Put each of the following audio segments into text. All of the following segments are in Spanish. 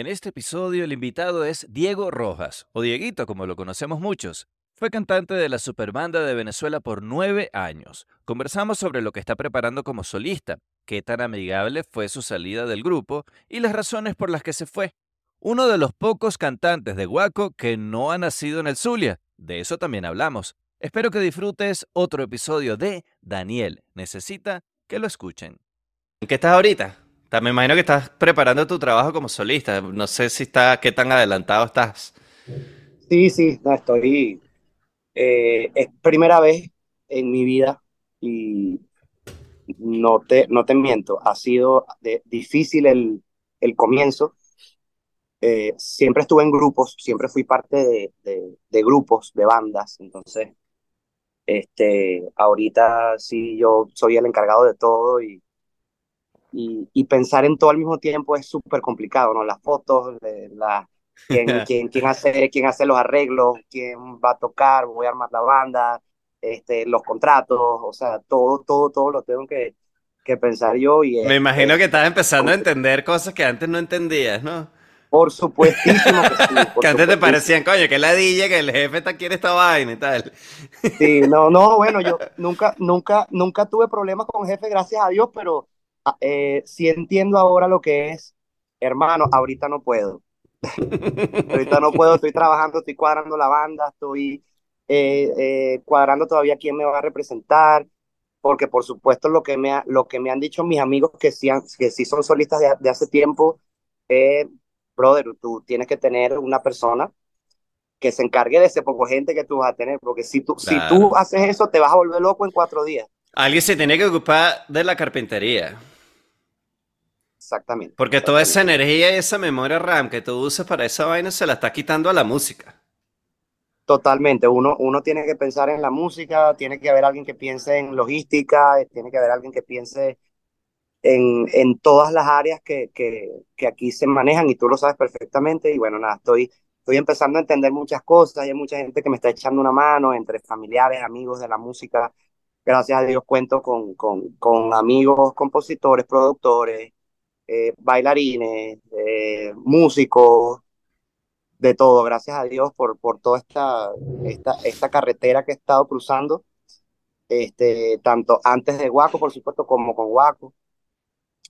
En este episodio el invitado es Diego Rojas, o Dieguito como lo conocemos muchos. Fue cantante de la Superbanda de Venezuela por nueve años. Conversamos sobre lo que está preparando como solista, qué tan amigable fue su salida del grupo y las razones por las que se fue. Uno de los pocos cantantes de Guaco que no ha nacido en el Zulia. De eso también hablamos. Espero que disfrutes otro episodio de Daniel. Necesita que lo escuchen. ¿En qué estás ahorita? Me imagino que estás preparando tu trabajo como solista. No sé si está, qué tan adelantado estás. Sí, sí, estoy. Eh, es primera vez en mi vida y no te, no te miento, ha sido difícil el, el comienzo. Eh, siempre estuve en grupos, siempre fui parte de, de, de, grupos, de bandas, entonces, este, ahorita sí yo soy el encargado de todo y y, pensar en todo al mismo tiempo es súper complicado, ¿no? Las fotos, la, quién, quién, quién, hace, quién hace los arreglos, quién va a tocar, voy a armar la banda, este, los contratos, o sea, todo, todo, todo lo tengo que, que pensar yo. Y Me imagino que estás empezando a entender cosas que antes no entendías, ¿no? Por supuestísimo que sí. que antes te parecían, coño, que ladilla, que el jefe está, quiere esta vaina y tal. Sí, no, no, bueno, yo nunca, nunca, nunca tuve problemas con jefe, gracias a Dios, pero eh, sí entiendo ahora lo que es, hermano, ahorita no puedo. ahorita no puedo, estoy trabajando, estoy cuadrando la banda, estoy eh, eh, cuadrando todavía quién me va a representar, porque por supuesto lo que me, ha, lo que me han dicho mis amigos que sí, que sí son solistas de, hace tiempo, brother, tú tienes que tener una persona que se encargue de ese poco gente que tú vas a tener, porque si tú, si tú haces eso, te vas a volver loco en cuatro días. Alguien se tiene que ocupar de la carpintería. Exactamente. Porque toda esa energía y esa memoria RAM que tú usas para esa vaina se la está quitando a la música. Totalmente. Uno, uno tiene que pensar en la música, tiene que haber alguien que piense en logística, tiene que haber alguien que piense en, en todas las áreas que, que, que, aquí se manejan y tú lo sabes perfectamente. Y bueno, nada, estoy, estoy empezando a entender muchas cosas. Hay mucha gente que me está echando una mano entre familiares, amigos de la música. Gracias a Dios cuento con, con, con amigos, compositores, productores, eh, bailarines, eh, músicos, de todo. Gracias a Dios por, por toda esta, esta, esta carretera que he estado cruzando, este, tanto antes de Guaco, por supuesto, como con Guaco.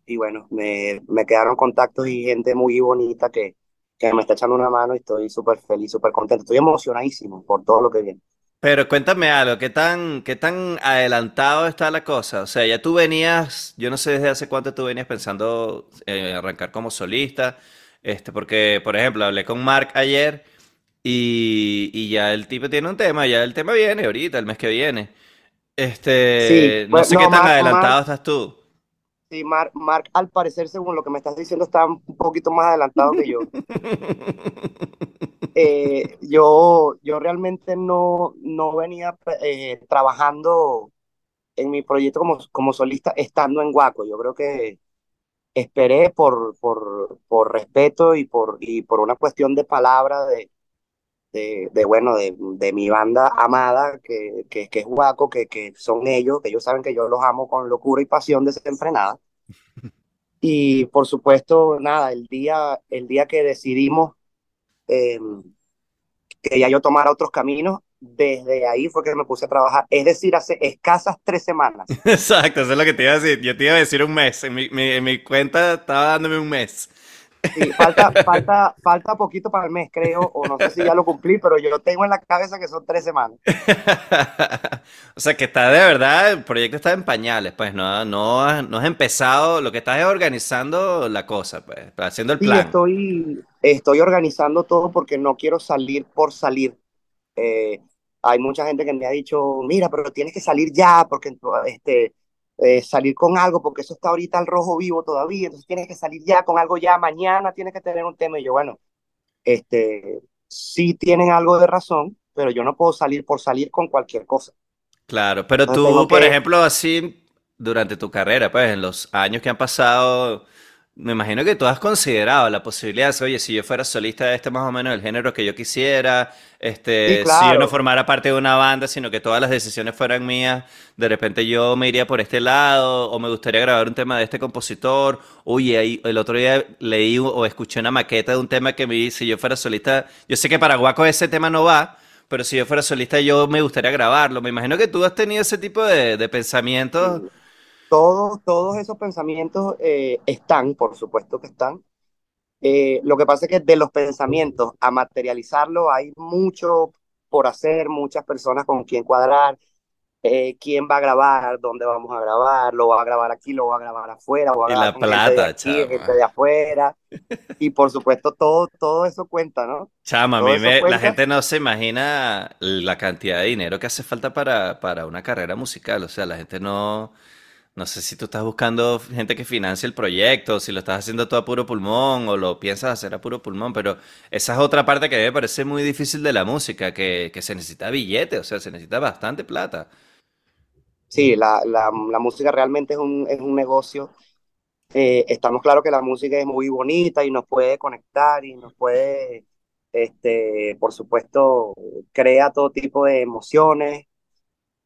Y bueno, me, me quedaron contactos y gente muy bonita que, que me está echando una mano y estoy súper feliz, súper contento. Estoy emocionadísimo por todo lo que viene. Pero cuéntame algo, ¿qué tan, ¿qué tan adelantado está la cosa? O sea, ya tú venías, yo no sé desde hace cuánto tú venías pensando eh, arrancar como solista, este, porque, por ejemplo, hablé con Mark ayer y, y, ya el tipo tiene un tema, ya el tema viene ahorita, el mes que viene. Este, no sé qué tan adelantado estás tú. Sí, Mark, Mark, al parecer, según lo que me estás diciendo, está un poquito más adelantado que yo. Eh, yo, yo realmente no, no venía eh, trabajando en mi proyecto como, como solista estando en Guaco. Yo creo que esperé por, por, por respeto y por, y por una cuestión de palabra de, de, bueno, de, de, mi banda amada, que, que, que es Guaco, que, que son ellos, que ellos saben que yo los amo con locura y pasión desenfrenada. Y por supuesto, nada, el día, el día que decidimos eh, que ya yo tomara otros caminos, desde ahí fue que me puse a trabajar. Es decir, hace escasas tres semanas. Exacto, eso es lo que te iba a decir. Yo te iba a decir un mes. En mi, en mi cuenta estaba dándome un mes. Sí, falta, falta, falta poquito para el mes, creo, o no sé si ya lo cumplí, pero yo tengo en la cabeza que son tres semanas. o sea que está de verdad, el proyecto está en pañales, pues no, no, no has empezado, lo que estás es organizando la cosa, pues, haciendo el plan. Sí, estoy, estoy organizando todo porque no quiero salir por salir. Eh, hay mucha gente que me ha dicho, mira, pero tienes que salir ya, porque este, eh, salir con algo, porque eso está ahorita al rojo vivo todavía, entonces tienes que salir ya con algo ya, mañana tienes que tener un tema. Y yo, bueno, este, sí tienen algo de razón, pero yo no puedo salir por salir con cualquier cosa. Claro, pero tú, por ejemplo, así, durante tu carrera, pues en los años que han pasado, Me imagino que tú has considerado la posibilidad de, oye, si yo fuera solista de este más o menos el género que yo quisiera, este, si yo no formara parte de una banda, sino que todas las decisiones fueran mías, de repente yo me iría por este lado, o me gustaría grabar un tema de este compositor, oye, el otro día leí o escuché una maqueta de un tema que me dice, si yo fuera solista, yo sé que para Guaco ese tema no va, pero si yo fuera solista yo me gustaría grabarlo. Me imagino que tú has tenido ese tipo de, de pensamientos todos, todos esos pensamientos eh, están, por supuesto que están. Eh, lo que pasa es que de los pensamientos a materializarlo hay mucho por hacer, muchas personas con quien cuadrar, eh, quién va a grabar, dónde vamos a grabar, lo va a grabar aquí, lo va a grabar afuera, va a grabar la plata, de aquí, de afuera. y por supuesto todo, todo eso cuenta, ¿no? Chama, a mí la gente no se imagina la cantidad de dinero que hace falta para, para una carrera musical, o sea, la gente no no sé si tú estás buscando gente que financie el proyecto, si lo estás haciendo todo a puro pulmón o lo piensas hacer a puro pulmón, pero esa es otra parte que me parece muy difícil de la música, que, se necesita billete, o sea, se necesita bastante plata. Sí, la, música realmente es un, es un negocio. Eh, estamos claros que la música es muy bonita y nos puede conectar y nos puede, este, por supuesto, crea todo tipo de emociones,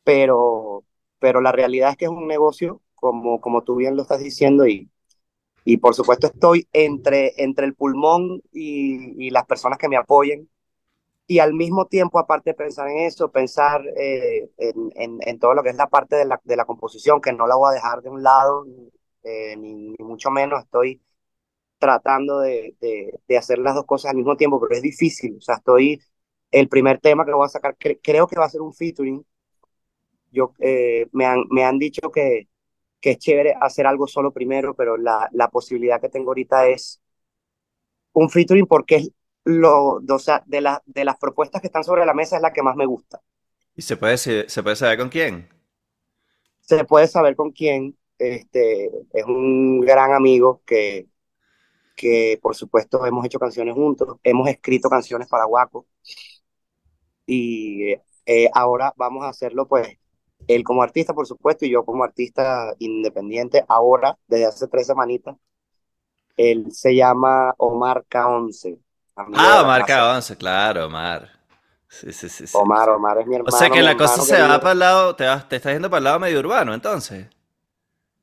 pero pero la realidad es que es un negocio, como, como tú bien lo estás diciendo, y, y por supuesto estoy entre, entre el pulmón y, y las personas que me apoyen, y al mismo tiempo, aparte de pensar en eso, pensar eh, en, en, todo lo que es la parte de la, de la composición, que no la voy a dejar de un lado, eh, ni, mucho menos estoy tratando de, de, de, hacer las dos cosas al mismo tiempo, pero es difícil. O sea, estoy, el primer tema que voy a sacar, creo que va a ser un featuring yo, eh, me, han, me han dicho que, que es chévere hacer algo solo primero, pero la, la posibilidad que tengo ahorita es un featuring porque es lo, o sea, de, la, de las propuestas que están sobre la mesa es la que más me gusta. ¿Y se puede, se puede saber con quién? Se puede saber con quién. Este, es un gran amigo que, que por supuesto hemos hecho canciones juntos, hemos escrito canciones para Guaco y eh, ahora vamos a hacerlo pues él como artista, por supuesto, y yo como artista independiente, ahora, desde hace tres semanitas, él se llama Omar K11. Ah, Omar K11, claro, Omar. Sí, sí, sí, Omar, Omar es mi hermano. O sea que la cosa se va para el lado, te, te estás yendo para el lado medio urbano, entonces.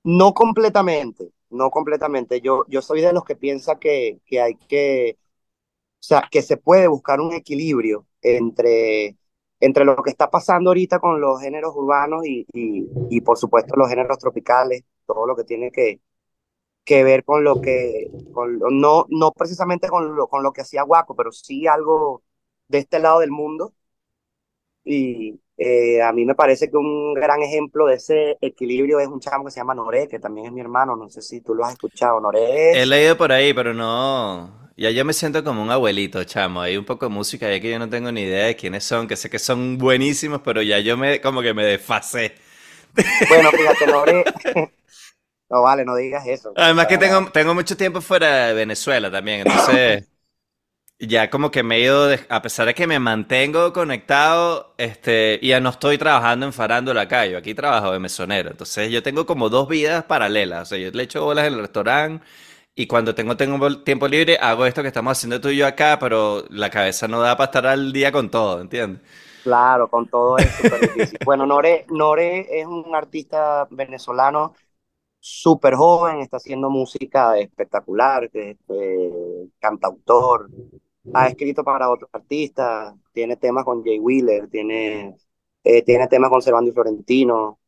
No completamente, no completamente. Yo, yo soy de los que piensa que, que hay que, o sea, que se puede buscar un equilibrio entre entre lo que está pasando ahorita con los géneros urbanos y, y, por supuesto los géneros tropicales, todo lo que tiene que, que ver con lo que, con, no, no precisamente con lo, con lo que hacía Guaco, pero sí algo de este lado del mundo. Y eh, a mí me parece que un gran ejemplo de ese equilibrio es un chamo que se llama Noré, que también es mi hermano, no sé si tú lo has escuchado, Noré. He leído por ahí, pero no, ya yo me siento como un abuelito, chamo. Hay un poco de música ya que yo no tengo ni idea de quiénes son, que sé que son buenísimos, pero ya yo me como que me desfasé. Bueno, fíjate, Lore. No vale, no digas eso. Además que tengo, tengo mucho tiempo fuera de Venezuela también, entonces ya como que me he ido, a pesar de que me mantengo conectado, este, ya no estoy trabajando en farándula acá, yo aquí trabajo de mesonero, entonces yo tengo como dos vidas paralelas, o sea, yo le echo bolas en el restaurante y cuando tengo, tengo tiempo libre, hago esto que estamos haciendo tú y yo acá, pero la cabeza no da para estar al día con todo, ¿entiendes? Claro, con todo es súper difícil. Bueno, Nore, Nore es un artista venezolano súper joven, está haciendo música espectacular, que cantautor, ha escrito para otros artistas, tiene temas con Jay Wheeler, tiene, eh, tiene temas con Servando y Florentino,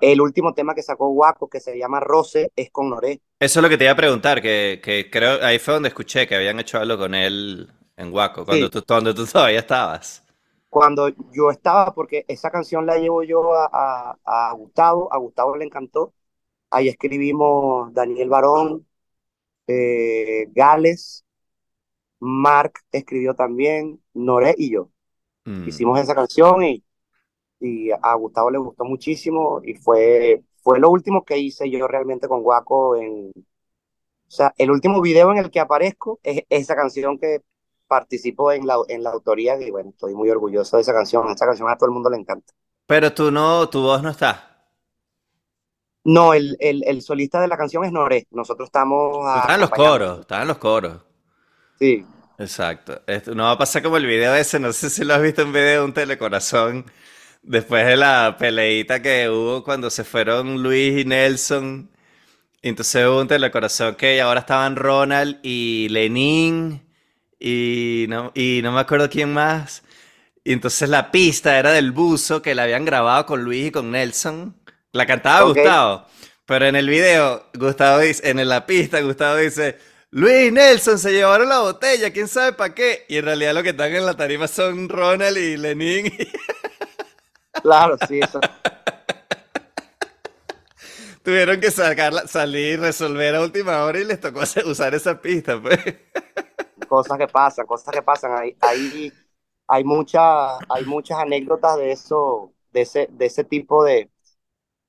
el último tema que sacó Waco, que se llama Rose, es con Noré. Eso es lo que te iba a preguntar, que, que creo, ahí fue donde escuché que habían hecho algo con él en Waco, cuando, tú, cuando tú todavía estabas. Cuando yo estaba, porque esa canción la llevo yo a, a, Gustavo, a Gustavo le encantó. Ahí escribimos Daniel Barón, eh, Gales, Mark escribió también, Noré y yo. Mm. Hicimos esa canción y y a Gustavo le gustó muchísimo y fue, fue lo último que hice yo realmente con Guaco en... O sea, el último video en el que aparezco es esa canción que participo en la, en la autoría y bueno, estoy muy orgulloso de esa canción. Esa canción a todo el mundo le encanta. Pero tú no, tu voz no está. No, el, el, el solista de la canción es Noré. Nosotros estamos Estaban los coros, estaban los coros. Sí. Exacto. Esto no va a pasar como el video ese, no sé si lo has visto en video de un telecorazón, después de la peleita que hubo cuando se fueron Luis y Nelson. Entonces hubo un telecorazón que ahora estaban Ronald y Lenin y no, y no me acuerdo quién más. Y entonces la pista era del buzo que la habían grabado con Luis y con Nelson. La cantaba Gustavo. Pero en el video, Gustavo dice, en la pista, Gustavo dice, Luis y Nelson se llevaron la botella, quién sabe para qué. Y en realidad lo que están en la tarima son Ronald y Lenin. Claro, sí, eso. Tuvieron que sacarla, salir, resolver a última hora y les tocó usar esa pista, pues. Cosas que pasan, cosas que pasan. Ahí, ahí hay, mucha, hay muchas anécdotas de eso, de ese, de ese tipo de,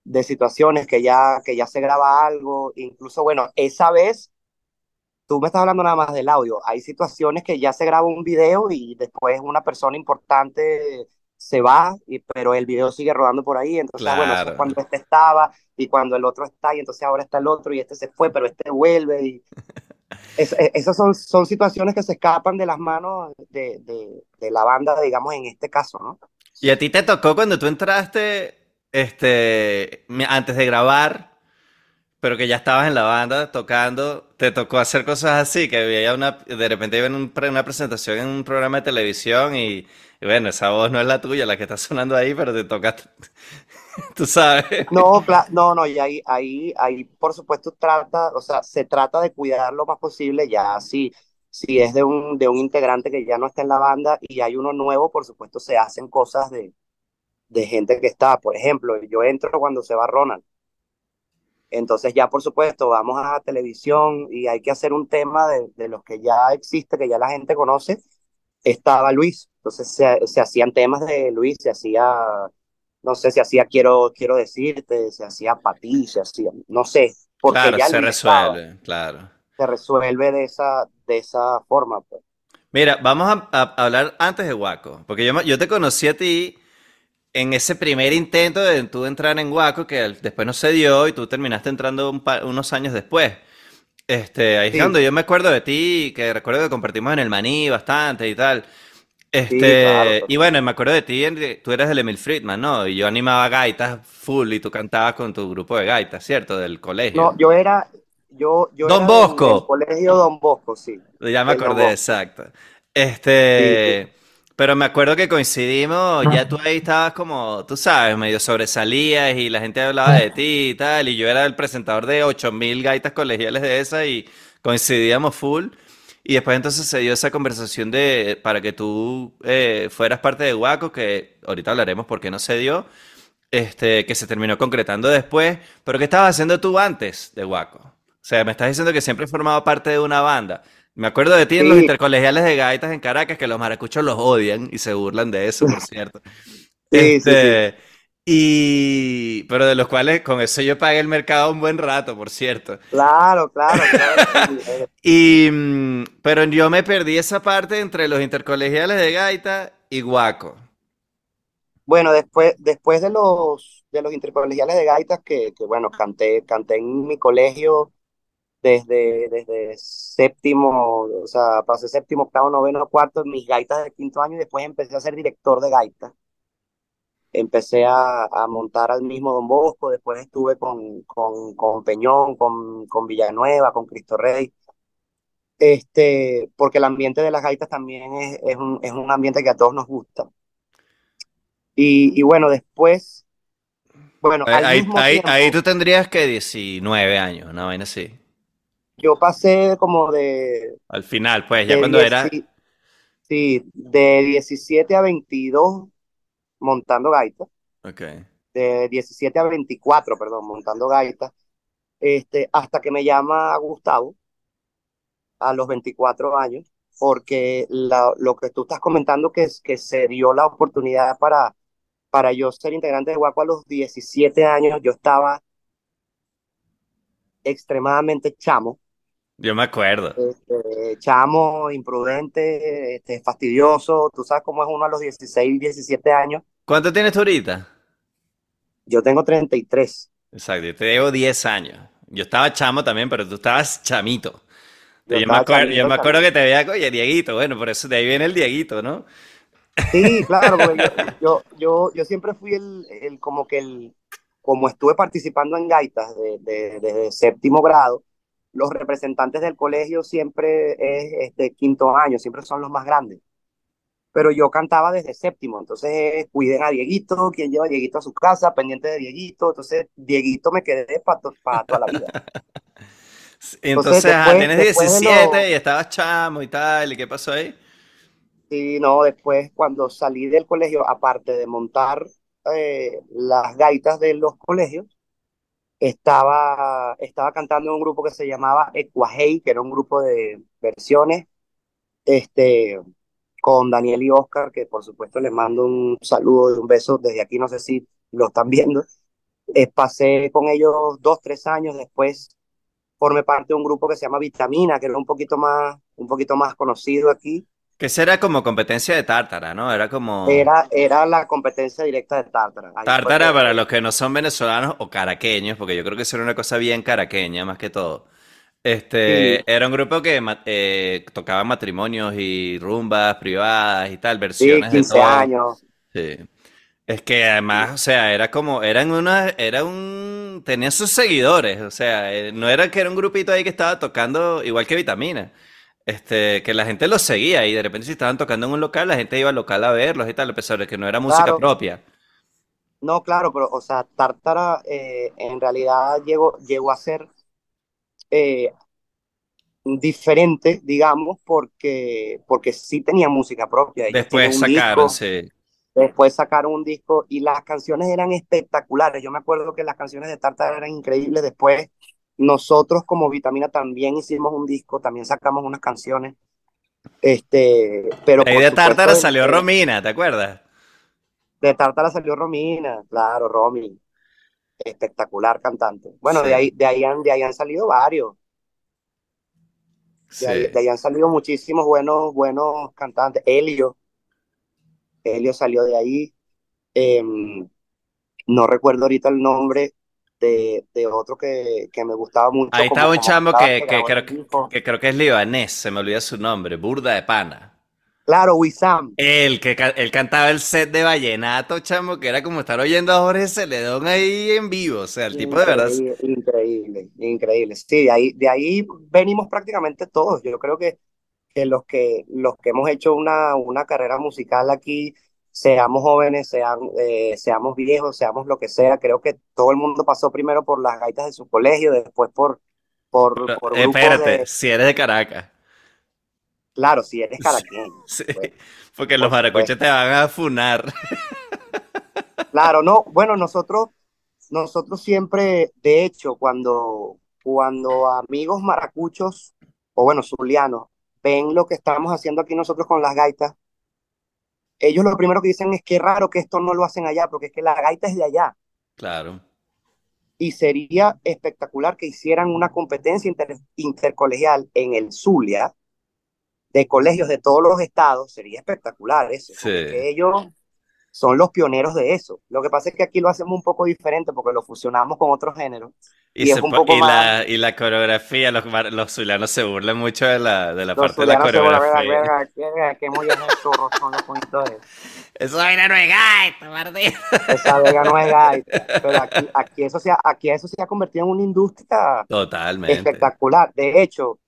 de situaciones que ya, que ya se graba algo. Incluso, bueno, esa vez, tú me estás hablando nada más del audio. Hay situaciones que ya se graba un video y después una persona importante se va, y, pero el video sigue rodando por ahí. Entonces, bueno, cuando este estaba y cuando el otro está, y entonces ahora está el otro y este se fue, pero este vuelve. Y e, esas son, son situaciones que se escapan de las manos de, de, de, la banda, digamos, en este caso, ¿no? ¿Y a ti te tocó cuando tú entraste, este, antes de grabar, pero que ya estabas en la banda tocando, te tocó hacer cosas así, que había una, de repente iba en una presentación en un programa de televisión y bueno, esa voz no es la tuya, la que está sonando ahí, pero te toca, tú sabes. No, no, no, y ahí, ahí, ahí, por supuesto, trata, o sea, se trata de cuidar lo más posible, ya si, si es de un, de un integrante que ya no está en la banda y hay uno nuevo, por supuesto, se hacen cosas de, de gente que está. Por ejemplo, yo entro cuando se va Ronald. Entonces ya, por supuesto, vamos a televisión y hay que hacer un tema de, de los que ya existe, que ya la gente conoce. Estaba Luis, entonces se, hacían temas de Luis, se hacía, no sé, se hacía Quiero, quiero decirte, se hacía para ti, se hacía, no sé. Porque claro, se resuelve, claro. Se resuelve de esa, de esa forma. Pues. Mira, vamos a, hablar antes de Waco, porque yo, yo te conocí a ti en ese primer intento de tú entrar en Waco, que después no se dio y tú terminaste entrando unos años después. Este, ahí es cuando yo me acuerdo de ti, que recuerdo que compartimos en el Maní bastante y tal. Este, y bueno, me acuerdo de ti, tú eras del Emil Friedman, ¿no? Y yo animaba gaitas full y tú cantabas con tu grupo de gaitas, ¿cierto? Del colegio. No, yo era, yo, yo Don Bosco. colegio Don Bosco, sí. Ya me acordé, exacto. Este, pero me acuerdo que coincidimos, ya tú ahí estabas como, tú sabes, medio sobresalías y la gente hablaba de ti y tal, y yo era el presentador de 8000 gaitas colegiales de esa y coincidíamos full. Y después entonces se dio esa conversación de para que tú eh, fueras parte de Waco, que ahorita hablaremos por qué no se dio, este, que se terminó concretando después, pero ¿qué estabas haciendo tú antes de Waco? O sea, me estás diciendo que siempre has formado parte de una banda. Me acuerdo de ti en los intercolegiales de gaitas en Caracas, que los maracuchos los odian y se burlan de eso, por cierto. sí, sí. Este, y, pero de los cuales con eso yo pagué el mercado un buen rato, por cierto. Claro, claro, claro. y, mm, pero yo me perdí esa parte entre los intercolegiales de Gaita y Guaco. Bueno, después, después de los, de los intercolegiales de Gaita, que, que bueno, canté, canté en mi colegio desde, desde séptimo, o sea, pasé séptimo, octavo, noveno, cuarto, mis gaitas de quinto año y después empecé a ser director de gaitas empecé a, montar al mismo Don Bosco, después estuve con, con, con Peñón, con, con Villanueva, con Cristo Rey, este, porque el ambiente de las gaitas también es, es, un, es un ambiente que a todos nos gusta. Y, y bueno, después, bueno, ahí, ahí, ahí, tú tendrías que 19 años, una vaina así. Yo pasé como de... Al final, pues, ya cuando era... Sí, de 17 a 22 montando gaitas. Okay. De 17 a 24, perdón, montando gaitas. Este, hasta que me llama Gustavo a los 24 años, porque lo que tú estás comentando que, es, que se dio la oportunidad para, para yo ser integrante de Guaco a los 17 años, yo estaba extremadamente chamo. Yo me acuerdo. Este, chamo, imprudente, este, fastidioso. Tú sabes cómo es uno a los 16, 17 años. ¿Cuánto tienes tú ahorita? Yo tengo 33. Exacto, yo te llevo 10 años. Yo estaba chamo también, pero tú estabas chamito. Yo Yo me acuerdo, yo me acuerdo que te veía, oye, Dieguito, bueno, por eso de ahí viene el Dieguito, ¿no? Sí, claro, yo, yo, yo, yo siempre fui el, el, como que el, como estuve participando en gaitas de, de- desde séptimo grado, los representantes del colegio siempre es este quinto año, siempre son los más grandes. Pero yo cantaba desde séptimo, entonces cuiden a Dieguito, quien lleva a Dieguito a su casa, pendiente de Dieguito, entonces Dieguito me quedé para toda la vida. Entonces entonces, después, tienes después de 17 lo, y estabas chamo y tal, ¿y qué pasó ahí? sí, no, después cuando salí del colegio, aparte de montar eh, las gaitas de los colegios, estaba, estaba cantando en un grupo que se llamaba Ecuajei, que era un grupo de versiones, este, con Daniel y Oscar, que por supuesto les mando un saludo y un beso desde aquí, no sé si lo están viendo. Eh, pasé con ellos dos, tres años, después formé parte de un grupo que se llama Vitamina, que era un poquito más, un poquito más conocido aquí. Que esa era como competencia de Tártara, ¿no? Era como... Era, era la competencia directa de Tártara. Ahí fue Tártara para los que no son venezolanos o caraqueños, porque yo creo que eso era una cosa bien caraqueña más que todo. sí, Este, era un grupo que eh, tocaba matrimonios y rumbas privadas y tal, sí, versiones de 15 todo. años. Sí. Es que además, o sea, era como, eran una, era un, tenía sus seguidores, o sea, eh, no era que era un grupito ahí que estaba tocando igual que Vitamina, este, que la gente los seguía y de repente si estaban tocando en un local, la gente iba al local a verlos y tal, a pesar de que no era música Claro, propia. no, claro, pero, o sea, Tártara eh, en realidad llegó, llegó a ser eh, diferente, digamos, porque, porque sí tenía música propia. Ellos Después sacaron, disco, sí, después sacaron un disco y las canciones eran espectaculares. Yo me acuerdo que las canciones de Tártara eran increíbles. Después nosotros como Vitamina también hicimos un disco, también sacamos unas canciones, este, pero De ahí de Tártara salió Romina, ¿te acuerdas? de Tártara salió Romina, claro, Romy, espectacular cantante. Bueno, de ahí, de ahí han, de ahí han salido varios. De ahí, sí. de ahí han salido muchísimos buenos, buenos cantantes. Elio, Elio salió de ahí. Eh, no recuerdo ahorita el nombre de, de otro que, que me gustaba mucho Ahí estaba un chamo que, que creo el que, creo que es libanés, se me olvida su nombre, Burda de Pana. Claro, Wissam. Él, que él cantaba el set de Vallenato, chamo, que era como estar oyendo a Jorge Celedón ahí en vivo. O sea, el tipo de verdad. Increíble, increíble, increíble. Sí, de ahí, de ahí venimos prácticamente todos. Yo creo que, que los que los que hemos hecho una, una carrera musical aquí, seamos jóvenes, sean, eh, seamos viejos, seamos lo que sea, creo que todo el mundo pasó primero por las gaitas de su colegio, después por, por, Pero, por eh, grupos espérate, de, si eres de Caracas. claro, si eres caraqueño, sí, pues, porque los maracuchos te van a funar. Claro, no, bueno, nosotros, nosotros siempre, de hecho, cuando, cuando amigos maracuchos, o bueno, zulianos, ven lo que estamos haciendo aquí nosotros con las gaitas, ellos lo primero que dicen es que raro que esto no lo hacen allá, porque es que la gaita es de allá. Claro. Y sería espectacular que hicieran una competencia inter- intercolegial en el Zulia, de colegios de todos los estados, sería espectacular eso, Sí. que ellos son los pioneros de eso. Lo que pasa es que aquí lo hacemos un poco diferente porque lo fusionamos con otros géneros Y, y es un po- poco y, más, la, y la coreografía, los, los zulianos se burlan mucho de la, de la parte de la coreografía. molleja de churros son los de Eso vaina no es gaita, Martín. esa verga no es gaita, pero aquí, aquí, eso se ha, aquí eso se ha convertido en una industria Totalmente. espectacular. De hecho,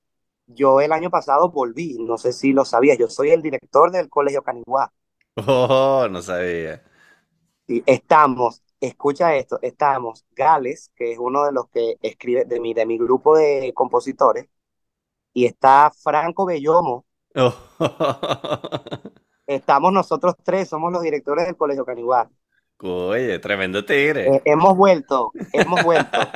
yo el año pasado volví, no sé si lo sabías, yo soy el director del Colegio Caniguá Oh, no sabía. y estamos, escucha esto, estamos Gales, que es uno de los que escribe de mi, de mi grupo de compositores, y está Franco Bellomo, Oh. estamos nosotros tres, somos los directores del Colegio Caniguá. Oye, tremendo tigre. Eh, hemos vuelto, hemos vuelto.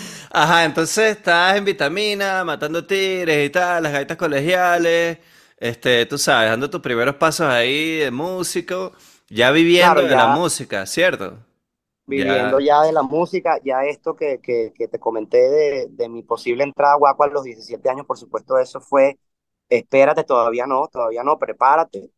Ajá, entonces estás en vitamina, matando tigres y tal, las gaitas colegiales, este, tú sabes, dando tus primeros pasos ahí de músico, ya viviendo Claro, de la música, ¿cierto? viviendo Ya, ya de la música, ya esto que, que, que te comenté de, de mi posible entrada a Guaco a los 17 años, por supuesto, eso fue, espérate, todavía no, todavía no, prepárate.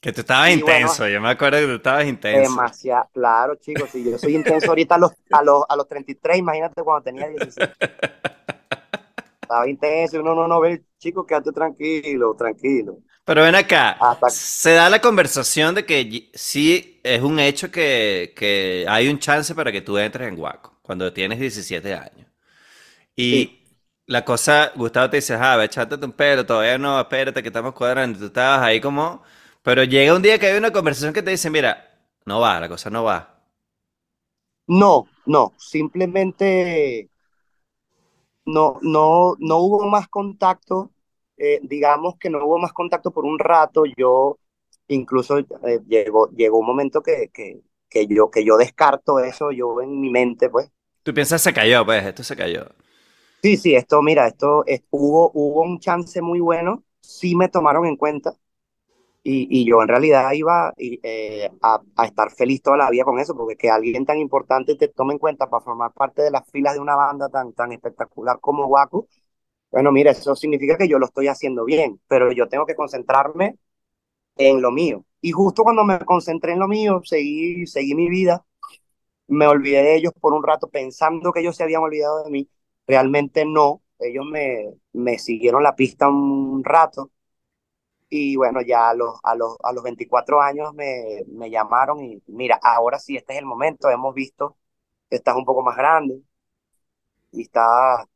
Que tú estabas intenso, yo me acuerdo que tú estabas intenso. Demasiado, claro, chicos, si yo soy intenso ahorita a los, a los, a los 33, imagínate cuando tenía 16. Estaba intenso, uno no, no ve, chicos, quédate tranquilo, tranquilo. Pero ven acá, se da la conversación de que sí es un hecho que, que, hay un chance para que tú entres en Guaco cuando tienes 17 años. Y la cosa, Gustavo te dice, ah, echate un pelo, todavía no, espérate que estamos cuadrando. Tú estabas ahí como... Pero llega un día que hay una conversación que te dice, mira, no va, la cosa no va. No, no, simplemente no, no, no hubo más contacto, eh, digamos que no hubo más contacto por un rato, yo incluso eh, llegó, llegó un momento que, que, que, yo, que yo descarto eso, yo en mi mente, pues. Tú piensas se cayó, pues, esto se cayó. Sí, sí, esto, mira, esto hubo, hubo un chance muy bueno, sí me tomaron en cuenta y, yo en realidad iba eh, a, a, estar feliz toda la vida con eso, porque que alguien tan importante te tome en cuenta para formar parte de las filas de una banda tan, tan espectacular como Waku, bueno, mira, eso significa que yo lo estoy haciendo bien, pero yo tengo que concentrarme en lo mío. Y justo cuando me concentré en lo mío, seguí, seguí mi vida, me olvidé de ellos por un rato pensando que ellos se habían olvidado de mí Realmente no, ellos me, me siguieron la pista un rato y bueno, ya a los, a los, a los 24 años me, me llamaron y mira, ahora sí, este es el momento, hemos visto que estás un poco más grande y estás,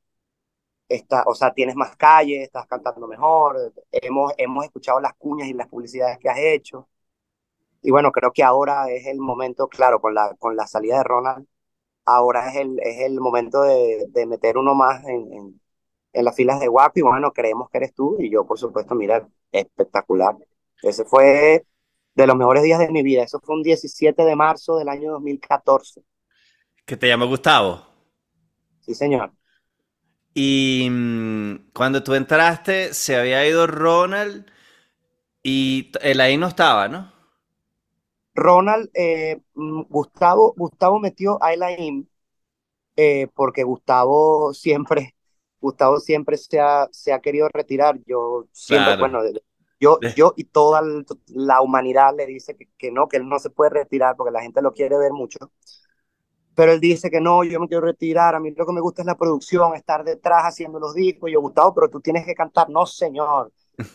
está, o sea, tienes más calle, estás cantando mejor, hemos, hemos escuchado las cuñas y las publicidades que has hecho. Y bueno, creo que ahora es el momento, claro, con la, con la salida de Ronald, ahora es el, es el momento de, de meter uno más en, en, en, las filas de guapo y bueno, creemos que eres tú y yo por supuesto, mira, espectacular. Ese fue de los mejores días de mi vida, eso fue un 17 de marzo del año 2014. ¿Que te llamo Gustavo? Sí, señor. Y mmm, cuando tú entraste, se había ido Ronald y él ahí no estaba, ¿no? Ronald, eh, mm, Gustavo, Gustavo metió a Elaine eh, porque Gustavo siempre, Gustavo siempre se ha, se ha querido retirar. Yo siempre, bueno, yo, yo y toda la humanidad le dice que, que, no, que él no se puede retirar porque la gente lo quiere ver mucho. Pero él dice que no, yo me quiero retirar, a mí lo que me gusta es la producción, estar detrás haciendo los discos. Y yo, Gustavo, pero tú tienes que cantar. No, señor,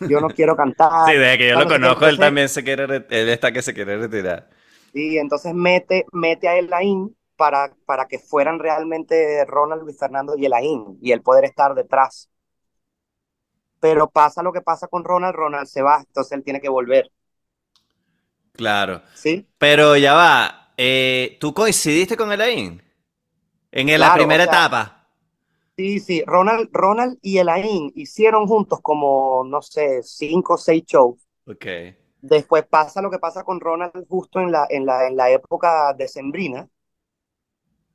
yo no quiero cantar. Sí, desde que yo lo conozco, él también se quiere, él está que se quiere retirar. Sí, entonces mete, mete a Elaine para, para que fueran realmente Ronald, Luis Fernando y Elaine, y el poder estar detrás. Pero pasa lo que pasa con Ronald, Ronald se va, entonces él tiene que volver. Claro. Sí. Pero ya va, eh, ¿tú coincidiste con Elaine? En la primera o sea, etapa. Sí, sí, Ronald, Ronald y Elaine hicieron juntos como, no sé, cinco o seis shows. Ok. Después pasa lo que pasa con Ronald justo en la, en la, en la época decembrina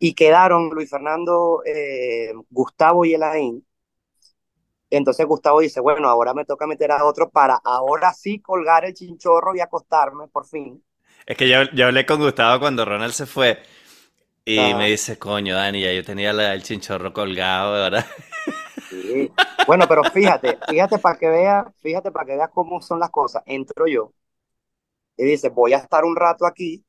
y quedaron Luis Fernando, eh, Gustavo y Elaine. Entonces Gustavo dice, bueno, ahora me toca meter a otro para ahora sí colgar el chinchorro y acostarme, por fin. Es que yo, yo hablé con Gustavo cuando Ronald se fue y ah. me dice, coño, Dani, ya yo tenía la, el chinchorro colgado, ¿verdad? Sí. Bueno, pero fíjate, fíjate para que veas, fíjate para que veas cómo son las cosas. Entro yo y dice, voy a estar un rato aquí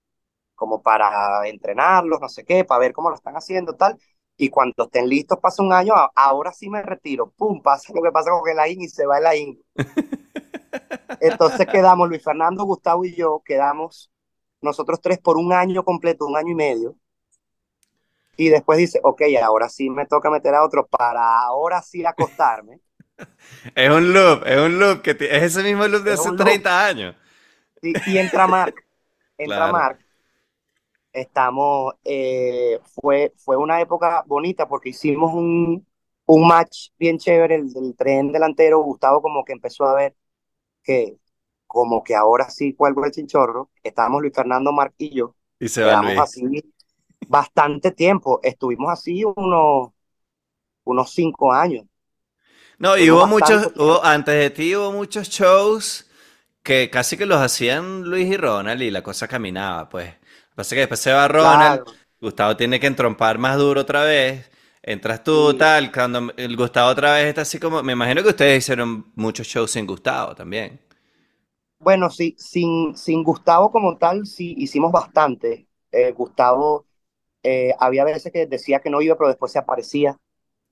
como para entrenarlos, no sé qué, para ver cómo lo están haciendo, tal. Y cuando estén listos, pasa un año, ahora sí me retiro. Pum, pasa lo que pasa con el AIN y se va el AIN. Entonces quedamos, Luis Fernando, Gustavo y yo, quedamos nosotros tres por un año completo, un año y medio y después dice, ok, ahora sí me toca meter a otro para ahora sí acostarme. es un loop, es un loop, que es ese mismo loop de es hace 30 años. Y, y entra Mark, entra claro. Mark. Estamos, eh, fue, fue una época bonita porque hicimos un, un match bien chévere, el del tren delantero, Gustavo como que empezó a ver que como que ahora sí cuelgo el chinchorro, estábamos Luis Fernando, Mark y se va Luis. así bastante tiempo. Estuvimos así unos, unos cinco años. No, y hubo muchos, hubo, antes de ti hubo muchos shows que casi que los hacían Luis y Ronald y la cosa caminaba, pues. Pasa que después se va Ronald, claro. Gustavo tiene que entrompar más duro otra vez, entras tú, sí. tal, cuando el Gustavo otra vez está así como, me imagino que ustedes hicieron muchos shows sin Gustavo también. bueno, sí, sin, sin Gustavo como tal, sí hicimos bastante. Eh, Gustavo eh, había veces que decía que no iba, pero después se aparecía.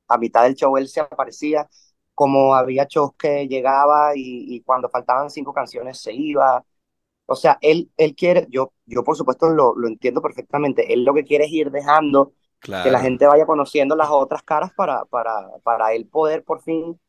A mitad del show él se aparecía. Como había shows que llegaba y, y cuando faltaban cinco canciones se iba. O sea, él, él quiere, yo, yo por supuesto lo, lo entiendo perfectamente. Él lo que quiere es ir dejando que la gente vaya conociendo las otras caras para, para, para él poder por fin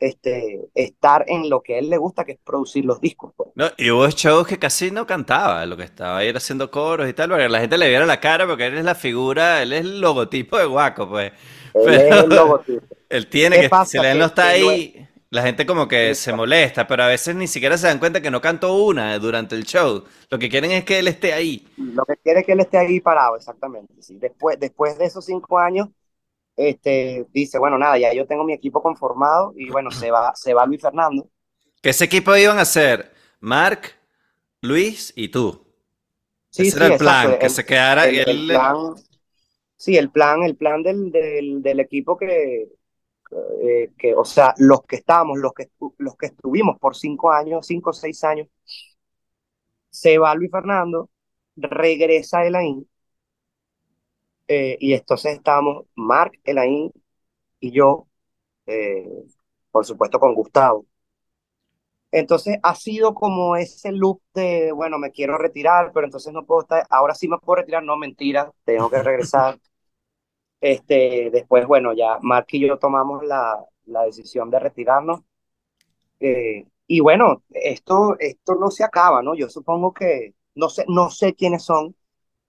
este, estar en lo que a él le gusta, que es producir los discos. pues. No, y hubo shows que casi no cantaba, lo que estaba ahí era haciendo coros y tal, para que la gente le viera la cara, porque él es la figura, él es el logotipo de Guaco, pues. Él es el logotipo. él tiene ¿Qué que, si pasa? él no está ahí, la gente como que se molesta, pero a veces ni siquiera se dan cuenta que no cantó una durante el show. Lo que quieren es que él esté ahí. lo que quiere es que él esté ahí parado, exactamente. sí. Después, después de esos cinco años, este, dice, bueno, nada, ya yo tengo mi equipo conformado y bueno, se va, se va Luis Fernando. Que ese equipo iban a ser Mark, Luis y tú. Sí, Ese sí, era el exacto. plan, que El, se quedara el, el él. plan, sí, el plan, el plan del, del, del equipo que, eh, que, o sea, los que estábamos, los que, los que estuvimos por cinco años, cinco o seis años, se va Luis Fernando, regresa Elaine, eh, y entonces estábamos Mark, Elaine y yo, eh, por supuesto con Gustavo. Entonces ha sido como ese loop de, bueno, me quiero retirar, pero entonces no puedo estar, ahora sí me puedo retirar, no, mentira, tengo que regresar. Este, después, bueno, ya Mark y yo tomamos la, la decisión de retirarnos. eh, y bueno, esto, esto no se acaba, ¿no? Yo supongo que, no sé, no sé quiénes son,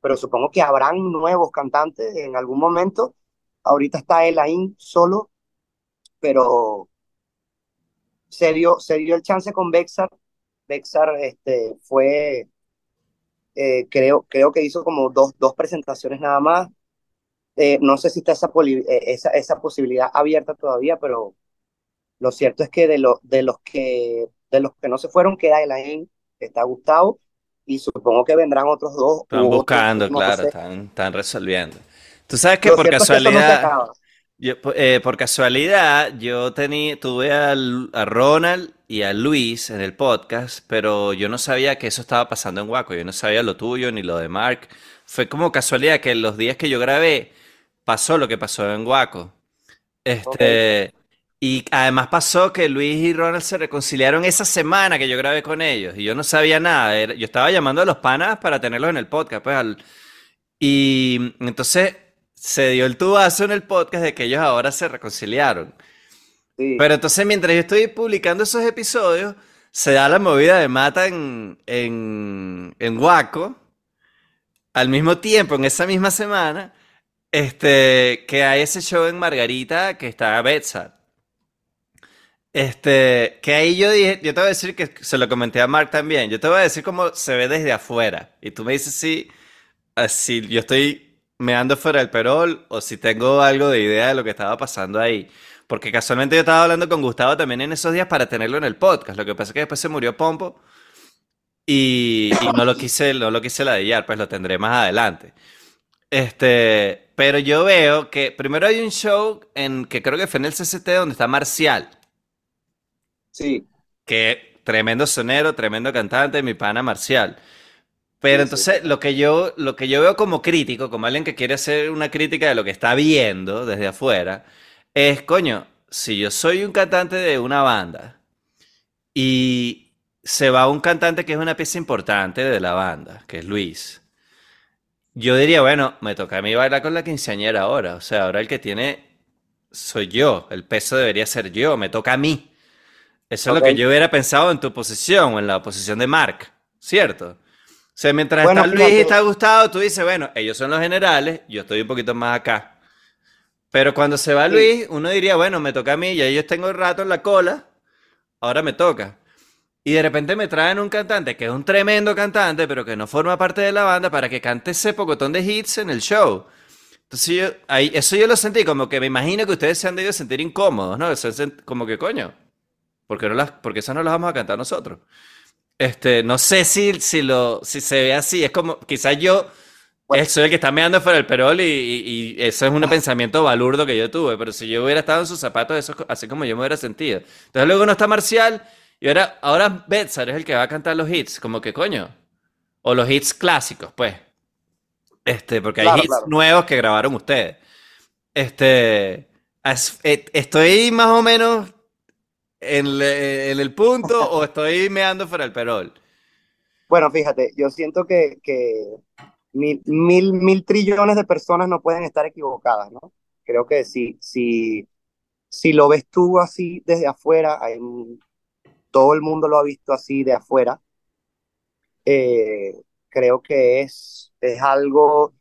pero supongo que habrán nuevos cantantes en algún momento. Ahorita está Elaine solo, pero se dio, se dio el chance con Bexar. Bexar este, fue, eh, creo, creo que hizo como dos, dos presentaciones nada más. Eh, no sé si está esa, eh, esa, esa posibilidad abierta todavía, pero lo cierto es que de, lo, de, los que de los que no se fueron queda Elaine, está Gustavo, y supongo que vendrán otros dos Están otros, buscando, no claro, sé. están, están resolviendo. Tú sabes que Lo por es que casualidad, yo, po- eh, por casualidad, yo tení, tuve al- a Ronald y a Luis en el podcast, pero yo no sabía que eso estaba pasando en Waco. Yo no sabía lo tuyo ni lo de Mark. Fue como casualidad que los días que yo grabé pasó lo que pasó en Waco. Ok. Este, y además pasó que Luis y Ronald se reconciliaron esa semana que yo grabé con ellos y yo no sabía nada. Era- yo estaba llamando a los panas para tenerlos en el podcast, pues, al- y entonces se dio el tubazo en el podcast de que ellos ahora se reconciliaron. Sí. Pero entonces mientras yo estoy publicando esos episodios, se da la movida de Mata en, en, en Waco, al mismo tiempo, en esa misma semana, este, que hay ese show en Margarita que está Betsat. Este, que ahí yo dije, yo te voy a decir que se lo comenté a Mark también, yo te voy a decir cómo se ve desde afuera. Y tú me dices si, ah, si yo estoy meando fuera del perol o si tengo algo de idea de lo que estaba pasando ahí. Porque casualmente yo estaba hablando con Gustavo también en esos días para tenerlo en el podcast. Lo que pasa es que después se murió Pompo y, y no lo quise, no lo quise ladillar, pues lo tendré más adelante. Este, pero yo veo que primero hay un show en que creo que fue en el CCT donde está Marcial, Sí, que tremendo sonero, tremendo cantante, mi pana Marcial. Pero sí, sí. entonces lo que yo, lo que yo veo como crítico, como alguien que quiere hacer una crítica de lo que está viendo desde afuera, es, coño, si yo soy un cantante de una banda y se va un cantante que es una pieza importante de la banda, que es Luis, yo diría, bueno, me toca a mí bailar con la quinceañera ahora. O sea, ahora el que tiene soy yo, el peso debería ser yo, me toca a mí. Eso es lo que yo hubiera pensado en tu posición o en la posición de Mark, ¿cierto? O sea, mientras Bueno, está Luis y está Gustavo, tú dices, bueno, ellos son los generales, yo estoy un poquito más acá. Pero cuando se va. Luis, uno diría, bueno, me toca a mí, ya yo tengo el rato en la cola, ahora me toca. Y de repente me traen un cantante que es un tremendo cantante, pero que no forma parte de la banda para que cante ese pocotón de hits en el show. Entonces yo, ahí, eso yo lo sentí como que me imagino que ustedes se han debido sentir incómodos, ¿no? Como que coño, ¿por qué no las, porque esas no las vamos a cantar nosotros? Este, no sé si, si, lo, si se ve así, es como, quizás yo Bueno. eh, soy el que está meando fuera del perol y, y- y eso es un pensamiento balurdo que yo tuve, pero si yo hubiera estado en sus zapatos, eso así como yo me hubiera sentido. Entonces luego no está Marcial Y ahora, ahora Betzar es el que va a cantar los hits, como que coño. O los hits clásicos, pues. Este, porque hay hits nuevos que grabaron ustedes. Este, eh, estoy más o menos en, el punto o estoy meando fuera el perol. Bueno, fíjate, yo siento que, mil, mil, mil, trillones de personas no pueden estar equivocadas, ¿no? Creo que si, si, si lo ves tú así desde afuera, hay, todo el mundo lo ha visto así de afuera, eh, creo que es, es algo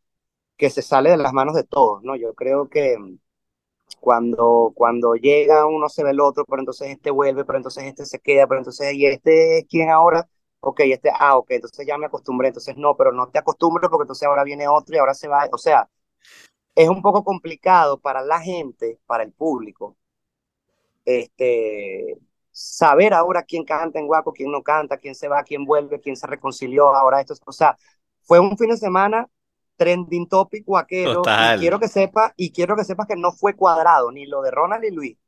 que se sale de las manos de todos, ¿no? Yo creo que cuando, cuando llega uno se ve el otro, pero entonces este vuelve, pero entonces este se queda, pero entonces, ¿y este es quién ahora? Ok, este, ah, ok, entonces ya me acostumbré, entonces no, pero no te acostumbres porque entonces ahora viene otro y ahora se va, o sea, es un poco complicado para la gente, para el público, este, saber ahora quién canta en Guaco, quién no canta, quién se va, quién vuelve, quién se reconcilió, ahora esto, o sea, fue un fin de semana trending topic guaquero, y quiero que sepa, y quiero que sepas que no fue cuadrado, ni lo de Ronald y Luis,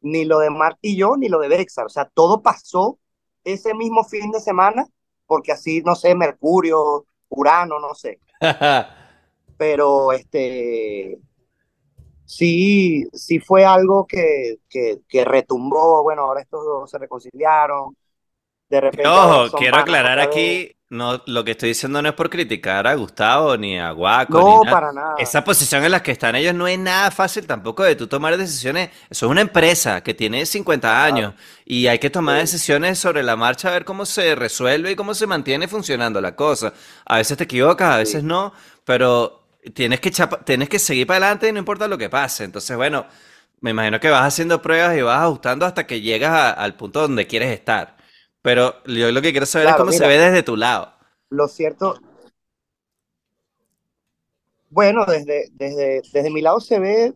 ni lo de Mark y yo, ni lo de Bexar, o sea, todo pasó ese mismo fin de semana, porque así, no sé, Mercurio, Urano, no sé. Pero este sí, sí fue algo que, que, que, retumbó, bueno, ahora estos dos se reconciliaron. De repente. Ojo, quiero aclarar aquí, no, lo que estoy diciendo no es por criticar a Gustavo ni a Guaco. No, para nada. Esa posición en la que están ellos no es nada fácil tampoco de tú tomar decisiones. Eso es una empresa que tiene 50 años y hay que tomar decisiones sobre la marcha a ver cómo se resuelve y cómo se mantiene funcionando la cosa. A veces te equivocas, a veces no, pero tienes que, tienes que seguir para adelante y no importa lo que pase. Entonces, bueno, me imagino que vas haciendo pruebas y vas ajustando hasta que llegas al punto donde quieres estar. Pero yo lo que quiero saber es cómo se ve desde tu lado. Lo cierto, bueno, desde, desde, desde mi lado se ve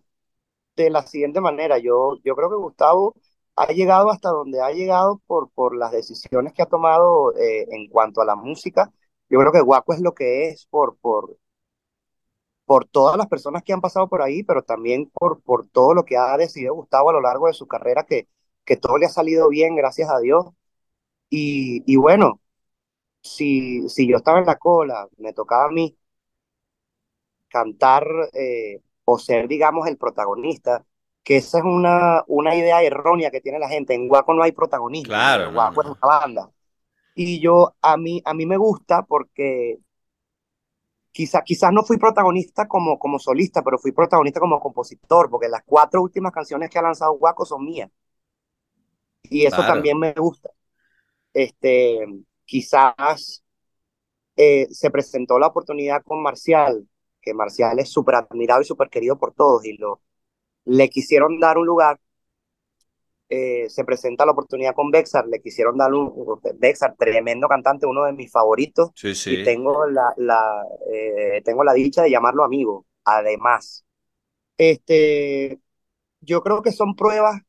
de la siguiente manera. Yo, yo creo que Gustavo ha llegado hasta donde ha llegado por, por las decisiones que ha tomado eh, en cuanto a la música. Yo creo que Guaco es lo que es por, por, por todas las personas que han pasado por ahí, pero también por, por todo lo que ha decidido Gustavo a lo largo de su carrera, que, que todo le ha salido bien, gracias a Dios. Y, y bueno, si, si yo estaba en la cola, me tocaba a mí cantar eh, o ser, digamos, el protagonista, que esa es una, una idea errónea que tiene la gente. En Guaco no hay protagonista. Claro. En Guaco es una banda. Y yo, a mí, a mí me gusta porque quizás no fui protagonista como, como solista, pero fui protagonista como compositor, porque las cuatro últimas canciones que ha lanzado Guaco son mías. Y eso también me gusta. Este, quizás eh, se presentó la oportunidad con Marcial, que Marcial es súper admirado y súper querido por todos, y lo, le quisieron dar un lugar eh, se presenta la oportunidad con Bexar, le quisieron dar un, Bexar, tremendo cantante, uno de mis favoritos, y tengo la, la, eh, tengo la dicha de llamarlo amigo, además. Este, yo creo que son pruebas,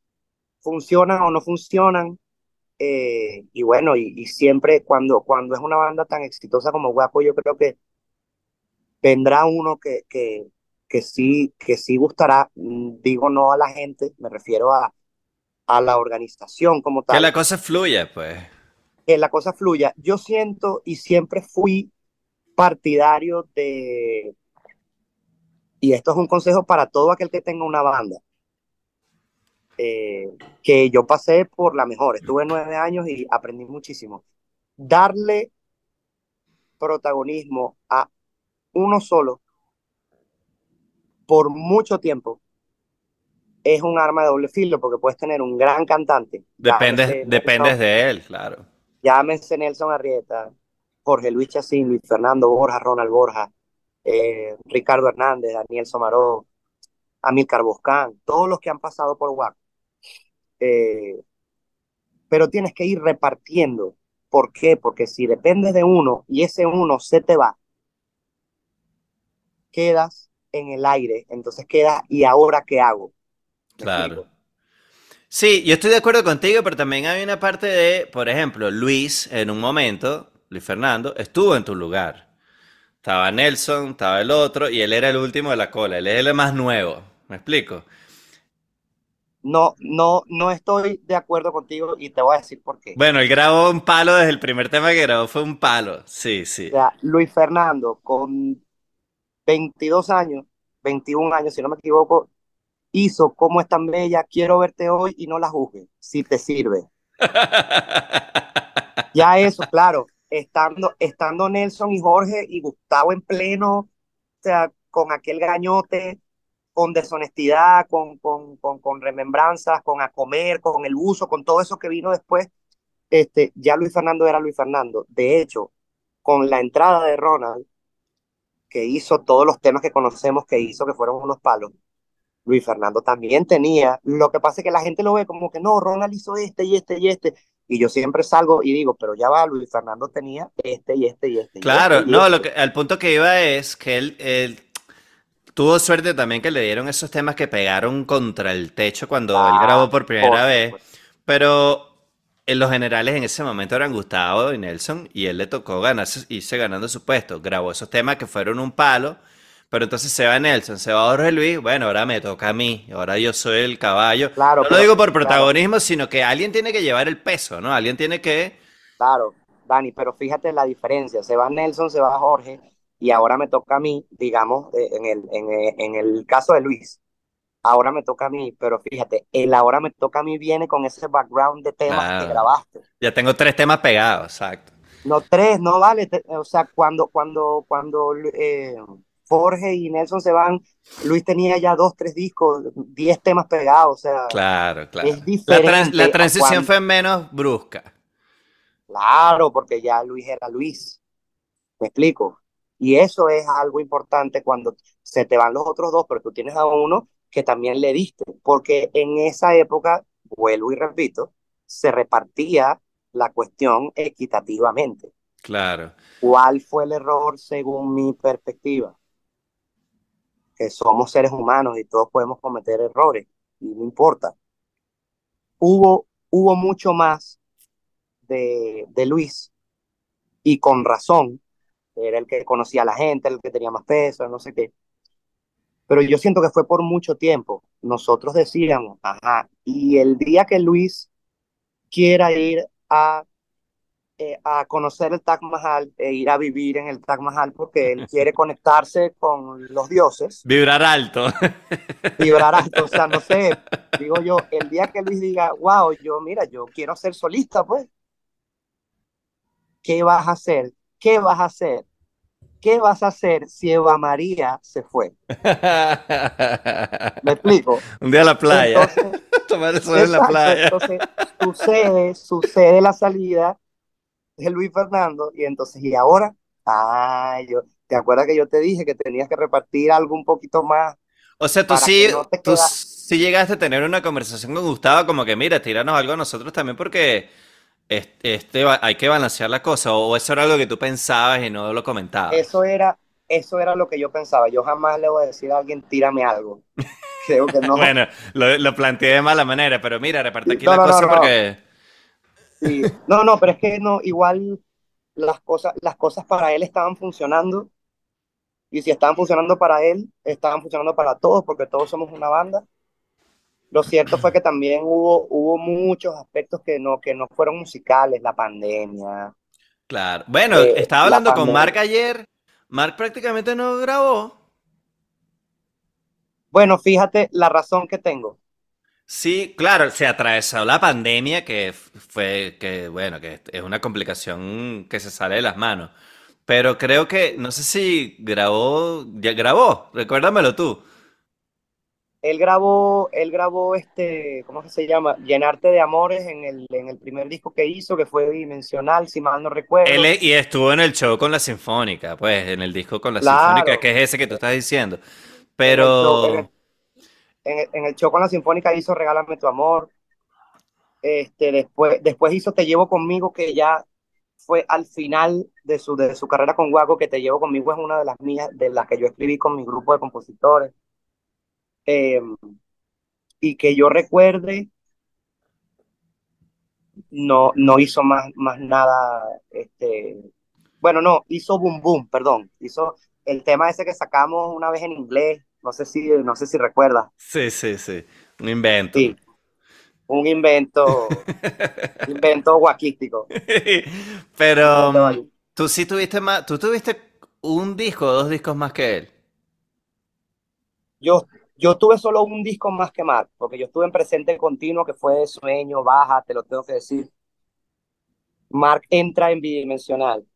funcionan o no funcionan, eh, y bueno, y, siempre cuando, cuando es una banda tan exitosa como Guapo, yo creo que vendrá uno que, que, que, sí, que sí gustará, mm, digo no a la gente, me refiero a, a la organización como tal. Que la cosa fluya, pues. Que la cosa fluya. Yo siento y siempre fui partidario de, y esto es un consejo para todo aquel que tenga una banda, eh, que yo pasé por la mejor, estuve nueve años y aprendí muchísimo. Darle protagonismo a uno solo por mucho tiempo es un arma de doble filo porque puedes tener un gran cantante. Depende, dependes de él, claro. Llámese Nelson Arrieta, Jorge Luis Chacín, Luis Fernando Borja, Ronald Borja, eh, Ricardo Hernández, Daniel Somaró, Amilcar Boscán, todos los que han pasado por WAC. Eh, pero tienes que ir repartiendo. ¿Por qué? Porque si dependes de uno y ese uno se te va, quedas en el aire. Entonces queda, ¿y ahora qué hago? Claro. Sí, yo estoy de acuerdo contigo, pero también hay una parte de, por ejemplo, Luis en un momento, Luis Fernando, estuvo en tu lugar. Estaba Nelson, estaba el otro, y él era el último de la cola, él es el más nuevo. ¿Me explico? no, no, no estoy de acuerdo contigo y te voy a decir por qué. Bueno, él grabó un palo desde el primer tema que grabó, fue un palo. Sí, O sí. sea, Luis Fernando, con 22 años, 21 años, si no me equivoco, hizo Cómo es tan bella, quiero verte hoy y no la juzgues, si te sirve. Ya eso, claro, estando, estando Nelson y Jorge y Gustavo en pleno, o sea, con aquel gañote, con deshonestidad, con, con, con, con remembranzas, con a comer, con el uso, con todo eso que vino después, este, ya Luis Fernando era Luis Fernando. De hecho, con la entrada de Ronald, que hizo todos los temas que conocemos que hizo, que fueron unos palos, Luis Fernando también tenía. Lo que pasa es que la gente lo ve como que no, Ronald hizo este y este y este. Y yo siempre salgo y digo, pero ya va, Luis Fernando tenía este y este y este. Y Claro, este y no, lo este. que, al punto que iba es que él, él tuvo suerte también que le dieron esos temas que pegaron contra el techo cuando él grabó Ah, por por primera vez, pero en los generales en ese momento eran Gustavo y Nelson y él le tocó ganarse, irse ganando su puesto. Grabó esos temas que fueron un palo, pero entonces se va Nelson, se va Jorge Luis, bueno, ahora me toca a mí, ahora yo soy el caballo. Claro, No lo digo por claro, protagonismo, sino que alguien tiene que llevar el peso, ¿no? Alguien tiene que... claro, Dani, pero fíjate la diferencia. Se va Nelson, se va Jorge, y ahora me toca a mí, digamos, eh, en el, en, el- en el caso de Luis, ahora me toca a mí, pero fíjate, el ahora me toca a mí viene con ese background de temas que grabaste. ya tengo tres temas pegados, exacto. No tres, no vale. o sea, cuando, cuando, cuando eh, Jorge y Nelson se van, Luis tenía ya dos, tres discos, diez temas pegados. O sea, Claro, claro. es La, trans- la diferente a transición cuando, fue menos brusca. claro, porque ya Luis era Luis. ¿Me explico? Y eso es algo importante cuando se te van los otros dos, pero tú tienes a uno que también le diste, porque en esa época, vuelvo y repito, se repartía la cuestión equitativamente. Claro. ¿Cuál fue el error según mi perspectiva? Que somos seres humanos y todos podemos cometer errores, y no importa. Hubo, hubo mucho más de, de Luis, y con razón, era el que conocía a la gente, el que tenía más peso, no sé qué. Pero yo siento que fue por mucho tiempo. Nosotros decíamos, ajá, y el día que Luis quiera ir a eh, a conocer el Taj Mahal e ir a vivir en el Taj Mahal porque él quiere conectarse con los dioses, Vibrar alto. vibrar alto, o sea, no sé, digo yo, el día que Luis diga, wow, yo, mira, yo quiero ser solista, pues, ¿qué vas a hacer? ¿Qué vas a hacer? ¿Qué vas a hacer si Eva María se fue? ¿Me explico? Un día a la playa. Entonces, Tomar el sol en la playa. entonces sucede, sucede la salida de Luis Fernando y entonces, ¿y ahora? Ay, yo, ¿te acuerdas que yo te dije que tenías que repartir algo un poquito más O sea, tú sí, no tú sí llegaste a tener una conversación con Gustavo como que, mira, tíranos algo a nosotros también porque es- este, va- hay que balancear la cosa. O eso era algo que tú pensabas y no lo comentabas. Eso era, eso era lo que yo pensaba. Yo jamás le voy a decir a alguien, tírame algo. Creo que no. Bueno, lo, lo planteé de mala manera, pero mira, reparte aquí No, la no, cosa porque... Sí. No, no, pero es que no, igual las cosas, las cosas para él estaban funcionando y si estaban funcionando para él, estaban funcionando para todos porque todos somos una banda. Lo cierto fue que también hubo, hubo muchos aspectos que no, que no fueron musicales, la pandemia, Claro. Bueno, eh, estaba la hablando con Mark ayer. Mark prácticamente no grabó. Bueno, fíjate la razón que tengo. Sí, claro, se atravesó la pandemia, que fue, que bueno, que es una complicación que se sale de las manos. Pero creo que, no sé si grabó, ya grabó, recuérdamelo tú. Él grabó, él grabó este, ¿cómo que se llama? Llenarte de amores en el, en el primer disco que hizo, que fue Dimensional, si mal no Él recuerdo. e- y estuvo en el show con la Sinfónica, pues, en el disco con la Sinfónica, que es ese que tú estás diciendo. Pero, en el, show con la Sinfónica hizo Regálame tu amor. Este, después, después hizo Te llevo conmigo, que ya fue al final de su, de su carrera con Guaco, que Te llevo conmigo es una de las mías, de las que yo escribí con mi grupo de compositores. Eh, y que yo recuerde, no, no hizo más, más nada, este, bueno, no, hizo Boom Boom, perdón, hizo el tema ese que sacamos una vez en inglés, no sé si, no sé si recuerdas, sí, sí, sí, un invento. sí, un invento, invento guaquístico. Pero mm, tú sí tuviste más, tú tuviste un disco o dos discos más que él. Yo, yo tuve solo un disco más que Mark, porque yo estuve en presente continuo, que fue Sueño, Baja, te lo tengo que decir. Mark entra en bidimensional.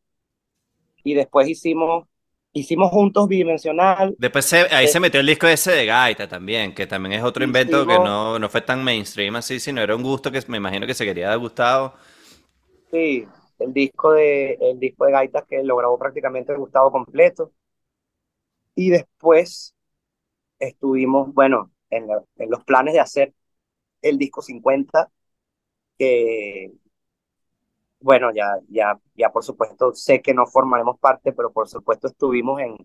Y después hicimos hicimos juntos bidimensional. Después ahí se metió el disco ese de Gaita también, que también es otro invento que no, no fue tan mainstream así, sino era un gusto que me imagino que se quería dar Gustavo. Sí, el disco de, el disco de Gaitas que lo grabó prácticamente Gustavo completo. Y después estuvimos, bueno, en, en los planes de hacer el disco 50, que bueno, ya, ya, ya por supuesto sé que no formaremos parte, pero por supuesto estuvimos en,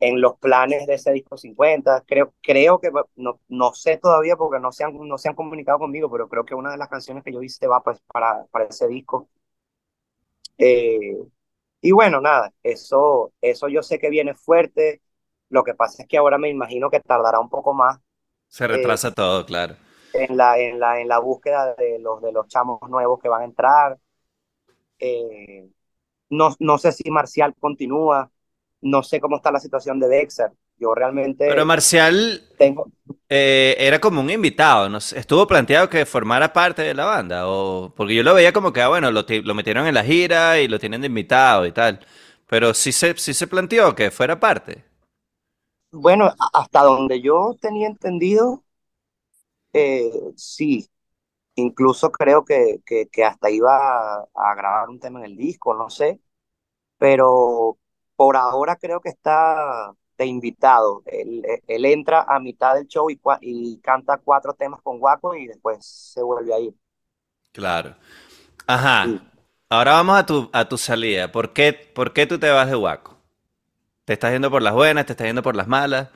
en los planes de ese disco 50. Creo, creo que, no, no sé todavía porque no se, han, no se han comunicado conmigo, pero creo que una de las canciones que yo hice va pues, para, para ese disco. Eh, y bueno, nada, eso, eso yo sé que viene fuerte. Lo que pasa es que ahora me imagino que tardará un poco más. Se retrasa eh, todo, claro. En la, en, la, en la búsqueda de los, de los chamos nuevos que van a entrar. Eh, no, no sé si Marcial continúa, no sé cómo está la situación de Dexter. Yo realmente. Pero Marcial tengo... Eh, era como un invitado, ¿no? ¿Estuvo planteado que formara parte de la banda? O... Porque yo lo veía como que, ah, bueno, lo, lo metieron en la gira y lo tienen de invitado y tal. Pero sí se, sí se planteó que fuera parte. Bueno, hasta donde yo tenía entendido, eh, sí, Incluso creo que, que, hasta iba a, grabar un tema en el disco, no sé. Pero por ahora creo que está de invitado. Él, él entra a mitad del show y, y canta cuatro temas con Guaco y después se vuelve a ir. Claro. Ajá. Ahora vamos a tu, a tu salida. ¿Por qué, ¿Por qué tú te vas de Guaco? ¿Te estás yendo por las buenas? ¿Te estás yendo por las malas?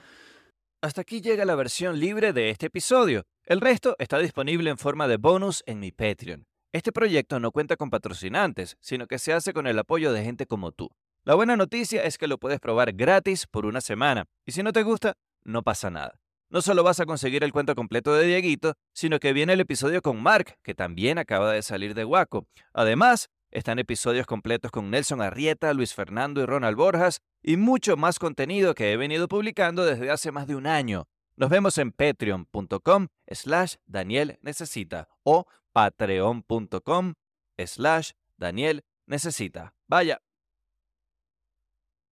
Hasta aquí llega la versión libre de este episodio. El resto está disponible en forma de bonus en mi Patreon. Este proyecto no cuenta con patrocinantes, sino que se hace con el apoyo de gente como tú. La buena noticia es que lo puedes probar gratis por una semana, y si no te gusta, no pasa nada. No solo vas a conseguir el cuento completo de Dieguito, sino que viene el episodio con Mark, que también acaba de salir de Waco. Además, están episodios completos con Nelson Arrieta, Luis Fernando y Ronald Borjas, y mucho más contenido que he venido publicando desde hace más de un año. Nos vemos en patreon.com slash Daniel Necesita o patreon.com slash Daniel Necesita. Vaya.